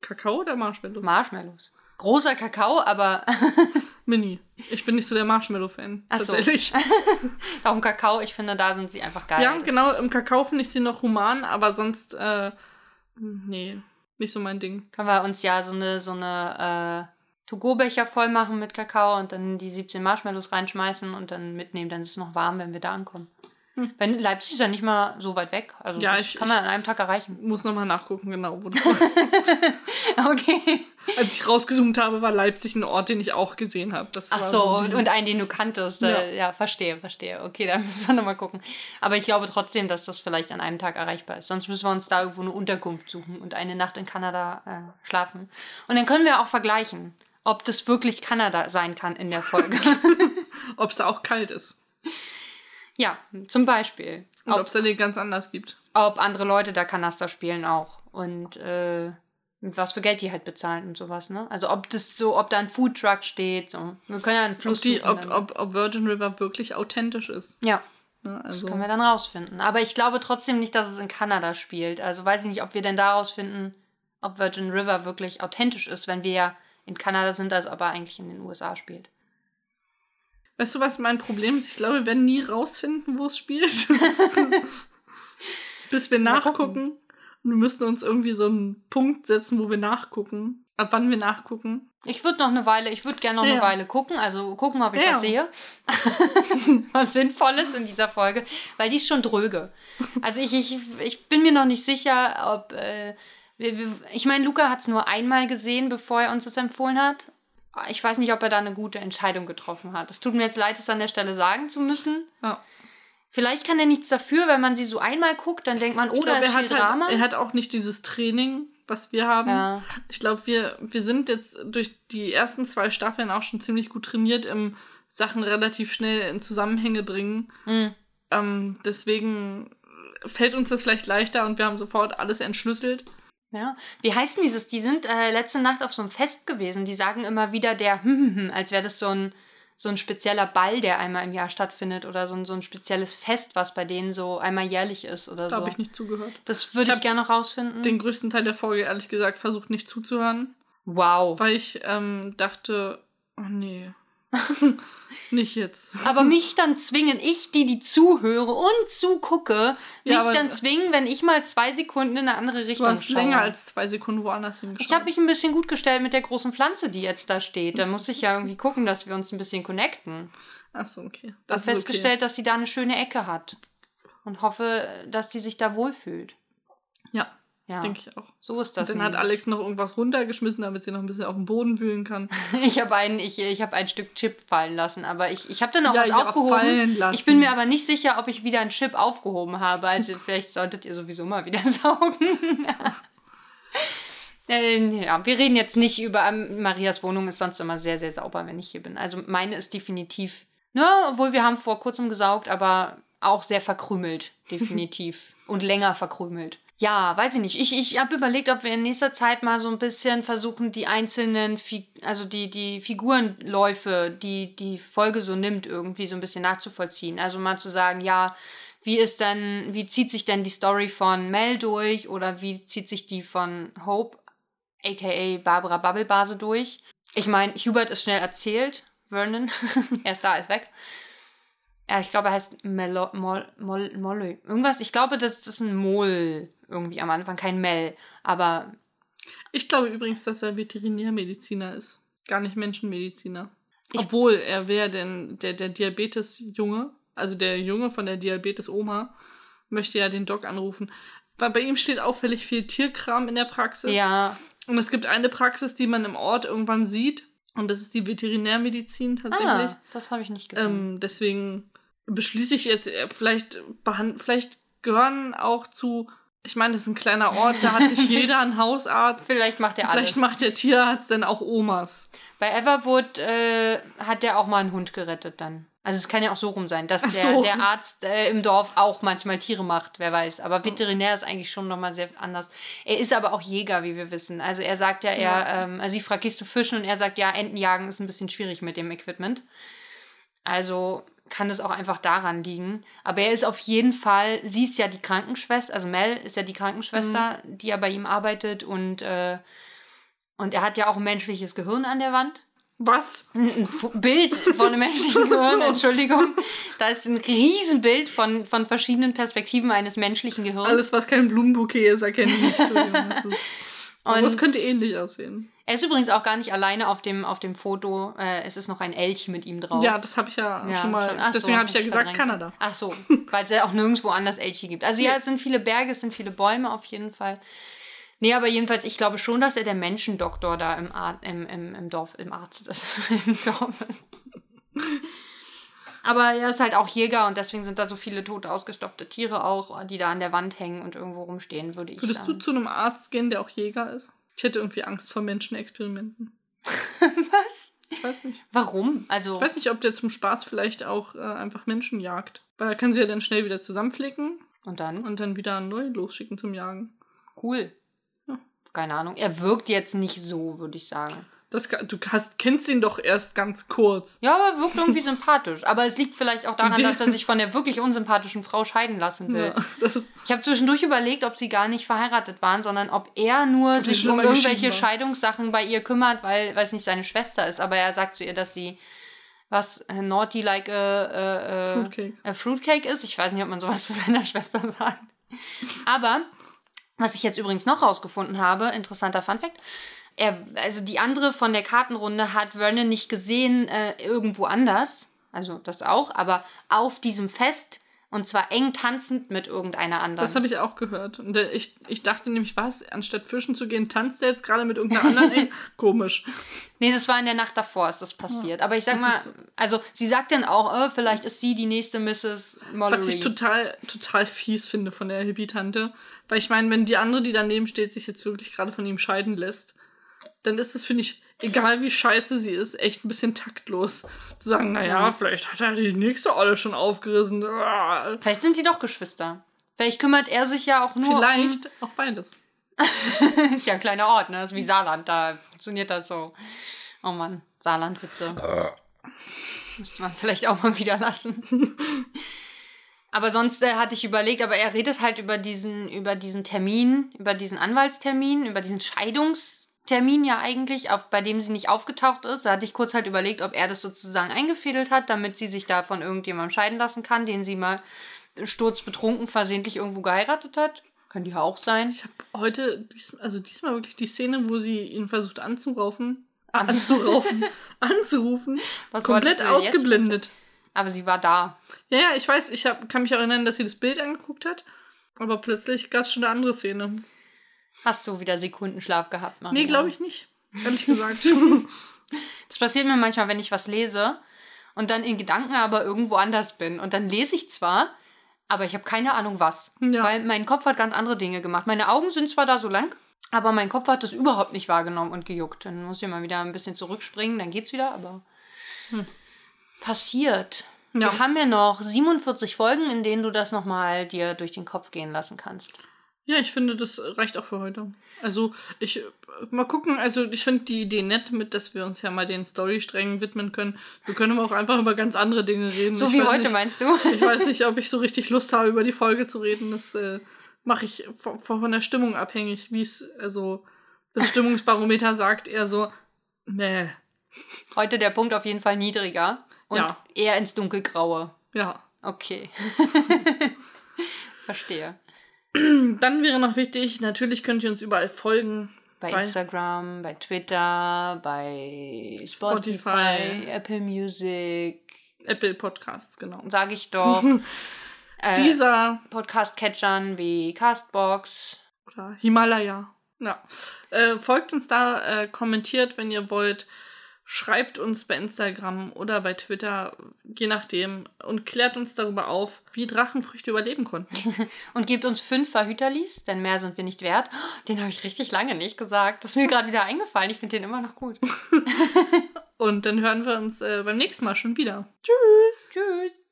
Kakao oder Marshmallows? Marshmallows. Großer Kakao, aber Mini. Ich bin nicht so der Marshmallow-Fan. Ach so. Tatsächlich. auch im Kakao, ich finde, da sind sie einfach geil. Ja, Das genau. Im Kakao finde ich sie noch human, aber sonst, äh, nee, nicht so mein Ding. Können wir uns ja so eine, so eine äh, To-Go-Becher voll machen mit Kakao und dann die 17 Marshmallows reinschmeißen und dann mitnehmen. Dann ist es noch warm, wenn wir da ankommen. Hm. Wenn Leipzig ist ja nicht mal so weit weg. Also Ja, das ich- kann man an einem Tag erreichen. Muss nochmal nachgucken, genau. Wo das Okay. Als ich rausgezoomt habe, war Leipzig ein Ort, den ich auch gesehen habe. Das Ach so, die- und, und einen, den du kanntest. Ja. Äh, ja, verstehe, verstehe. Okay, dann müssen wir nochmal gucken. Aber ich glaube trotzdem, dass das vielleicht an einem Tag erreichbar ist. Sonst müssen wir uns da irgendwo eine Unterkunft suchen und eine Nacht in Kanada äh, schlafen. Und dann können wir auch vergleichen, ob das wirklich Kanada sein kann in der Folge. Ob es da auch kalt ist. ja, zum Beispiel. Und ob es da den ganz anders gibt. ob andere Leute da Kanaster spielen auch. Und äh, was für Geld die halt bezahlen und sowas, ne? Also ob das so, ob da ein Foodtruck steht. So. Wir können ja einen Fluss Ob, die, ob, ob, ob Virgin River wirklich authentisch ist. Ja, Ne, Das also, können wir dann rausfinden. Aber ich glaube trotzdem nicht, dass es in Kanada spielt. Also weiß ich nicht, ob wir denn da rausfinden, ob Virgin River wirklich authentisch ist, wenn wir ja in Kanada sind, als ob er eigentlich in den USA spielt. weißt du, was mein Problem ist? Ich glaube, wir werden nie rausfinden, wo es spielt. Bis wir nachgucken. Wir müssten uns irgendwie so einen Punkt setzen, wo wir nachgucken. Ab wann wir nachgucken. Ich würde noch eine Weile, ich würde gerne noch Ja. eine Weile gucken, also gucken, ob ich Ja. was sehe. was Sinnvolles in dieser Folge, weil die ist schon dröge. Also ich, ich, ich bin mir noch nicht sicher, ob. Äh, wir, wir, ich meine, Luca hat es nur einmal gesehen, bevor er uns das empfohlen hat. Ich weiß nicht, ob er da eine gute Entscheidung getroffen hat. Es tut mir jetzt leid, es an der Stelle sagen zu müssen. Ja. Vielleicht kann er nichts dafür, wenn man sie so einmal guckt, dann denkt man, oh, Ich da ist er, viel hat Drama. halt, er hat auch nicht dieses Training, was wir haben. ja. Ich glaube, wir, wir sind jetzt durch die ersten zwei Staffeln auch schon ziemlich gut trainiert im Sachen relativ schnell in Zusammenhänge bringen. Hm. Ähm, deswegen fällt uns das vielleicht leichter und wir haben sofort alles entschlüsselt. Ja. Wie heißt denn dieses? Die sind äh, letzte Nacht auf so einem Fest gewesen. Die sagen immer wieder der, hm, hm, hm, als wäre das so ein, so ein spezieller Ball, der einmal im Jahr stattfindet oder so ein, so ein spezielles Fest, was bei denen so einmal jährlich ist oder Da so. habe ich nicht zugehört. Das Ich würde ich, hab gerne noch rausfinden. Den größten Teil der Folge, ehrlich gesagt, versucht nicht zuzuhören, wow. weil ich ähm, dachte, oh nee, nicht jetzt. Aber mich dann zwingen, ich, die die zuhöre und zugucke, mich Ja, dann zwingen, wenn ich mal zwei Sekunden in eine andere Du Richtung hast schaue. länger als zwei Sekunden woanders hingeschaut. Ich habe mich ein bisschen gut gestellt mit der großen Pflanze, die jetzt da steht. Da muss ich ja irgendwie gucken, dass wir uns ein bisschen connecten. Achso, okay. Ich Das habe ist festgestellt, dass sie da eine schöne Ecke hat. Und hoffe, dass sie sich da wohlfühlt. Okay. Ja, Ja, denke ich auch. so ist Und das. dann hat nämlich. Alex noch irgendwas runtergeschmissen, damit sie noch ein bisschen auf dem Boden wühlen kann. Ich habe ein, ich, ich hab ein Stück Chip fallen lassen, aber ich, ich habe dann auch Ja, was aufgehoben. Ich bin mir aber nicht sicher, ob ich wieder einen Chip aufgehoben habe. Also vielleicht solltet ihr sowieso mal wieder saugen. Ähm, ja, wir reden jetzt nicht über ähm, Marias Wohnung ist sonst immer sehr, sehr sauber, wenn ich hier bin. Also meine ist definitiv, ne, obwohl wir haben vor kurzem gesaugt, aber auch sehr verkrümelt, definitiv. Und länger verkrümelt. Ja, weiß ich nicht. Ich, ich habe überlegt, ob wir in nächster Zeit mal so ein bisschen versuchen, die einzelnen, Fi also die, die Figurenläufe, die die Folge so nimmt, irgendwie so ein bisschen nachzuvollziehen. Also mal zu sagen, ja, wie ist denn, wie zieht sich denn die Story von Mel durch oder wie zieht sich die von Hope, aka Barbara Bubblebase durch? Ich meine, Hubert ist schnell erzählt, Vernon, er ist da, ist weg. Ja, ich glaube, er heißt Melo, Mol, Mol, Molly. Irgendwas, ich glaube, das ist ein Mol irgendwie am Anfang, kein Mel. Aber Ich glaube übrigens, dass er Veterinärmediziner ist. Gar nicht Menschenmediziner. Ich- Obwohl er wäre denn der, der Diabetes-Junge, also der Junge von der Diabetes-Oma, möchte ja den Doc anrufen. Weil bei ihm steht auffällig viel Tierkram in der Praxis. ja, Und es gibt eine Praxis, die man im Ort irgendwann sieht. Und das ist die Veterinärmedizin tatsächlich. ah, das habe ich nicht gesehen. Ähm, deswegen beschließe ich jetzt, äh, vielleicht, vielleicht gehören auch zu Ich meine, das ist ein kleiner Ort, da hat nicht jeder einen Hausarzt. Vielleicht macht er alles. Vielleicht macht der Tierarzt dann auch Omas. Bei Everwood äh, hat der auch mal einen Hund gerettet dann. Also es kann ja auch so rum sein, dass der, so. der Arzt äh, im Dorf auch manchmal Tiere macht, wer weiß. Aber Veterinär ist eigentlich schon nochmal sehr anders. Er ist aber auch Jäger, wie wir wissen. Also er sagt ja, er, Ja. ähm, also sie fragt, gehst du fischen? Und er sagt, ja, Entenjagen ist ein bisschen schwierig mit dem Equipment. Also kann es auch einfach daran liegen. Aber er ist auf jeden Fall, sie ist ja die Krankenschwester, also Mel ist ja die Krankenschwester, die ja bei ihm arbeitet und, äh, und er hat ja auch ein menschliches Gehirn an der Wand. Was? Ein Bild von einem menschlichen Gehirn. Entschuldigung. Da ist ein Riesenbild von, von verschiedenen Perspektiven eines menschlichen Gehirns. Alles, was kein Blumenbouquet ist, erkenne ich nicht. Ist- Aber es Und könnte ähnlich aussehen. er ist übrigens auch gar nicht alleine auf dem, auf dem Foto. Äh, es ist noch ein Elch mit ihm drauf. Ja, das habe ich ja, Ja, schon mal. schon. Ach so, deswegen habe ich ja gesagt, verdrängt. Kanada. Ach so, weil es ja auch nirgendwo anders Elche gibt. Also ja, es sind viele Berge, es sind viele Bäume auf jeden Fall. Nee, aber jedenfalls, ich glaube schon, dass er der Menschendoktor da im, Ar im, im, im Dorf, im Arzt ist. Im Dorf ist. Aber er ist halt auch Jäger und deswegen sind da so viele tote, ausgestopfte Tiere auch, die da an der Wand hängen und irgendwo rumstehen, würde ich Würdest du sagen. zu einem Arzt gehen, der auch Jäger ist? Ich hätte irgendwie Angst vor Menschenexperimenten. Was? Ich weiß nicht. Warum? Also, Ich weiß nicht, ob der zum Spaß vielleicht auch äh, einfach Menschen jagt. Weil da können sie ja dann schnell wieder zusammenflicken und dann? und dann wieder neu losschicken zum Jagen. Cool. Ja. Keine Ahnung. Er wirkt jetzt nicht so, würde ich sagen. Das, du hast, kennst ihn doch erst ganz kurz. Ja, aber wirkt irgendwie sympathisch. Aber es liegt vielleicht auch daran, dass er sich von der wirklich unsympathischen Frau scheiden lassen will. Ja, Ich habe zwischendurch überlegt, ob sie gar nicht verheiratet waren, sondern ob er nur sich um irgendwelche. Scheidungssachen bei ihr kümmert, weil weil es nicht seine Schwester ist. Aber er sagt zu ihr, dass sie was äh, naughty like a, äh, äh, Fruitcake. äh, Fruitcake ist. Ich weiß nicht, ob man sowas zu seiner Schwester sagt. Aber, was ich jetzt übrigens noch rausgefunden habe, interessanter Funfact, er, also die andere von der Kartenrunde hat Vernon nicht gesehen äh, irgendwo anders. Also das auch, aber auf diesem Fest und zwar eng tanzend mit irgendeiner anderen. Das habe ich auch gehört. Und der- ich, ich dachte nämlich, was, anstatt fischen zu gehen, tanzt er jetzt gerade mit irgendeiner anderen? Ey, komisch. Nee, das war in der Nacht davor, ist das passiert. Aber ich sag Das mal, also sie sagt dann auch, äh, vielleicht ist sie die nächste Mrs. Mallory. Was ich total, total fies finde von der Hippie-Tante. Weil ich meine, wenn die andere, die daneben steht, sich jetzt wirklich gerade von ihm scheiden lässt, dann ist es, finde ich, egal wie scheiße sie ist, echt ein bisschen taktlos. Zu sagen, naja, Ja. vielleicht hat er die nächste alle schon aufgerissen. Ah. Vielleicht sind sie doch Geschwister. Vielleicht kümmert er sich ja auch nur Vielleicht auch beides. um... ist ja ein kleiner Ort, ne? Ist wie Saarland, da funktioniert das so. Oh Mann, Saarlandwitze. Müsste man vielleicht auch mal wieder lassen. aber sonst äh, hatte ich überlegt, aber er redet halt über diesen, über diesen Termin, über diesen Anwaltstermin, über diesen Scheidungstermin ja eigentlich, auf, bei dem sie nicht aufgetaucht ist. Da hatte ich kurz halt überlegt, ob er das sozusagen eingefädelt hat, damit sie sich da von irgendjemandem scheiden lassen kann, den sie mal sturzbetrunken versehentlich irgendwo geheiratet hat. Könnte ja auch sein. Ich habe heute, dies, also diesmal wirklich die Szene, wo sie ihn versucht anzuraufen. Anzuraufen. anzurufen. Was komplett ausgeblendet. Aber sie war da. Ja, ja, ich weiß, ich hab, kann mich auch erinnern, dass sie das Bild angeguckt hat. Aber plötzlich gab es schon eine andere Szene. Hast du wieder Sekundenschlaf gehabt, Maria? Nee, glaube ich nicht. Ehrlich gesagt. Das passiert mir manchmal, wenn ich was lese und dann in Gedanken aber irgendwo anders bin. Und dann lese ich zwar, aber ich habe keine Ahnung was. Ja. Weil mein Kopf hat ganz andere Dinge gemacht. Meine Augen sind zwar da so lang, aber mein Kopf hat das überhaupt nicht wahrgenommen und gejuckt. Dann muss ich mal wieder ein bisschen zurückspringen, dann geht's wieder, aber Hm. passiert. Ja. Wir haben ja noch 47 Folgen, in denen du das nochmal dir durch den Kopf gehen lassen kannst. Ja, ich finde, das reicht auch für heute. Also, ich, äh, mal gucken, also ich finde die Idee nett mit, dass wir uns ja mal den Storysträngen widmen können. Wir können aber auch einfach über ganz andere Dinge reden. So ich wie heute, nicht, meinst du? Ich weiß nicht, ob ich so richtig Lust habe, über die Folge zu reden. Das äh, mache ich von, von der Stimmung abhängig, wie es, also, das Stimmungsbarometer sagt eher so, nee, Heute der Punkt auf jeden Fall niedriger und Ja. eher ins Dunkelgraue. ja. Okay. Verstehe. Dann wäre noch wichtig, natürlich könnt ihr uns überall folgen. Bei, Bei- Instagram, bei Twitter, bei Spotify, Spotify. Apple Music, Apple Podcasts, genau. sage ich doch. äh, Dieser Podcast-Catchern wie Castbox. oder Himalaya. Ja. Äh, folgt uns da, äh, kommentiert, wenn ihr wollt. Schreibt uns bei Instagram oder bei Twitter. je nachdem, und klärt uns darüber auf, wie Drachenfrüchte überleben konnten. und gebt uns fünf Verhüterlis, denn mehr sind wir nicht wert. Den habe ich richtig lange nicht gesagt. Das ist mir gerade wieder eingefallen. Ich finde den immer noch gut. und dann hören wir uns äh, beim nächsten Mal schon wieder. Tschüss. Tschüss.